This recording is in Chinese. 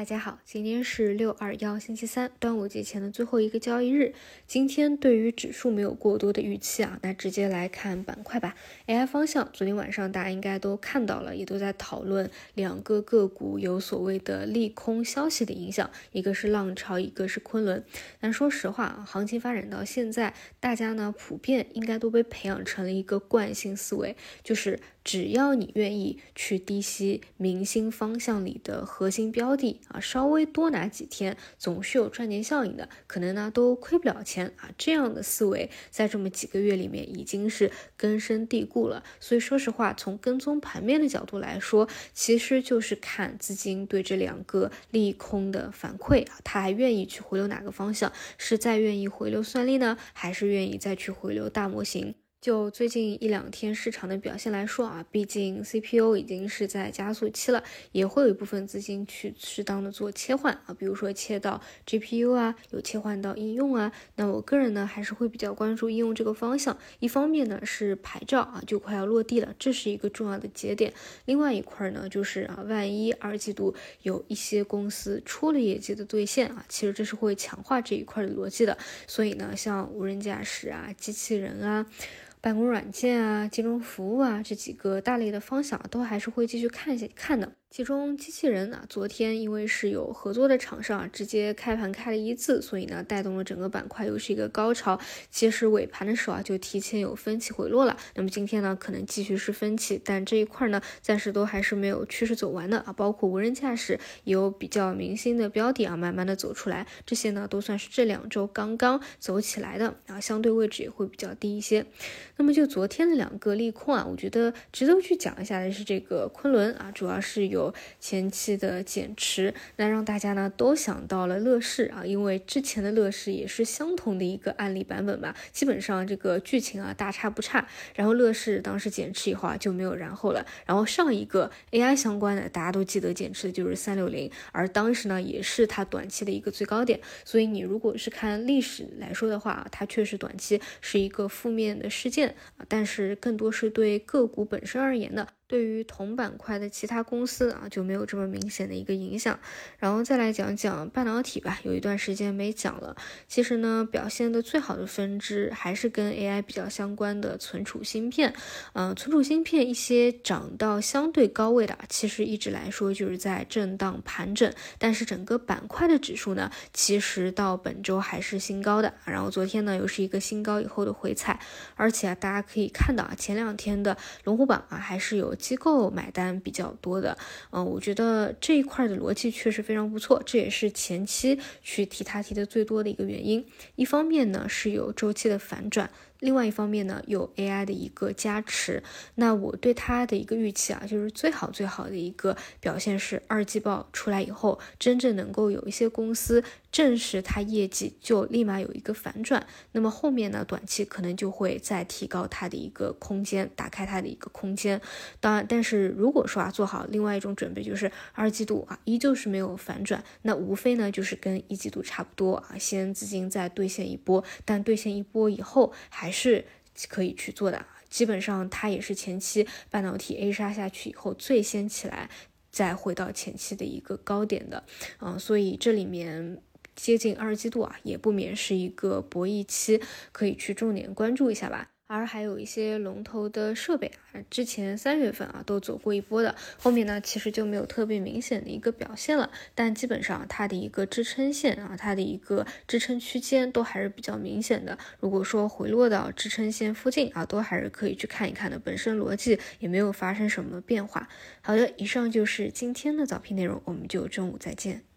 大家好，今天是六二幺星期三，端午节前的最后一个交易日。今天对于指数没有过多的预期啊，那直接来看板块吧。AI 方向，昨天晚上大家应该都看到了，也都在讨论两个个股有所谓的利空消息的影响，一个是浪潮，一个是昆仑。但说实话啊，行情发展到现在，大家呢普遍应该都被培养成了一个惯性思维，就是只要你愿意去低吸明星方向里的核心标的。啊，稍微多拿几天，总是有赚钱效应的，可能呢都亏不了钱啊。这样的思维在这么几个月里面已经是根深蒂固了。所以说实话，从跟踪盘面的角度来说，其实就是看资金对这两个利空的反馈啊，他还愿意去回流哪个方向？是再愿意回流算力呢，还是愿意再去回流大模型？就最近一两天市场的表现来说啊，毕竟 CPU 已经是在加速期了，也会有一部分资金去适当的做切换啊，比如说切到 GPU 啊，有切换到应用啊。那我个人呢，还是会比较关注应用这个方向。一方面呢是牌照啊就快要落地了，这是一个重要的节点。另外一块呢就是啊，万一二季度有一些公司出了业绩的兑现啊，其实这是会强化这一块的逻辑的。所以呢，像无人驾驶啊、机器人啊。办公软件啊，金融服务啊，这几个大类的方向都还是会继续看一下看的。其中机器人呢，昨天因为是有合作的厂商啊，直接开盘开了一字，所以呢带动了整个板块又是一个高潮。其实尾盘的时候啊，就提前有分歧回落了。那么今天呢，可能继续是分歧，但这一块呢，暂时都还是没有趋势走完的啊。包括无人驾驶也有比较明星的标的啊，慢慢的走出来，这些呢都算是这两周刚刚走起来的啊，相对位置也会比较低一些。那么就昨天的两个利空啊，我觉得值得去讲一下的是这个昆仑啊，主要是有。有前期的减持，那让大家呢都想到了乐视啊，因为之前的乐视也是相同的一个案例版本吧，基本上这个剧情啊大差不差。然后乐视当时减持以后啊就没有然后了。然后上一个 AI 相关的大家都记得减持的就是三六零，而当时呢也是它短期的一个最高点。所以你如果是看历史来说的话，它确实短期是一个负面的事件啊，但是更多是对个股本身而言的。对于同板块的其他公司啊，就没有这么明显的一个影响。然后再来讲讲半导体吧，有一段时间没讲了。其实呢，表现的最好的分支还是跟 AI 比较相关的存储芯片。嗯，存储芯片一些涨到相对高位的，其实一直来说就是在震荡盘整。但是整个板块的指数呢，其实到本周还是新高的。然后昨天呢，又是一个新高以后的回踩。而且啊，大家可以看到啊，前两天的龙虎榜啊，还是有。机构买单比较多的，嗯，我觉得这一块的逻辑确实非常不错，这也是前期去提它提的最多的一个原因。一方面呢是有周期的反转。另外一方面呢，有 AI 的一个加持，那我对它的一个预期啊，就是最好最好的一个表现是二季报出来以后，真正能够有一些公司证实它业绩就立马有一个反转，那么后面呢，短期可能就会再提高它的一个空间，打开它的一个空间。当然，但是如果说啊，做好另外一种准备，就是二季度啊依旧是没有反转，那无非呢就是跟一季度差不多啊，先资金再兑现一波，但兑现一波以后还。是可以去做的，基本上它也是前期半导体 A 杀下去以后最先起来，再回到前期的一个高点的，嗯，所以这里面接近二季度啊，也不免是一个博弈期，可以去重点关注一下吧。而还有一些龙头的设备啊，之前三月份啊都走过一波的，后面呢其实就没有特别明显的一个表现了。但基本上它的一个支撑线啊，它的一个支撑区间都还是比较明显的。如果说回落到支撑线附近啊，都还是可以去看一看的。本身逻辑也没有发生什么变化。好的，以上就是今天的早评内容，我们就中午再见。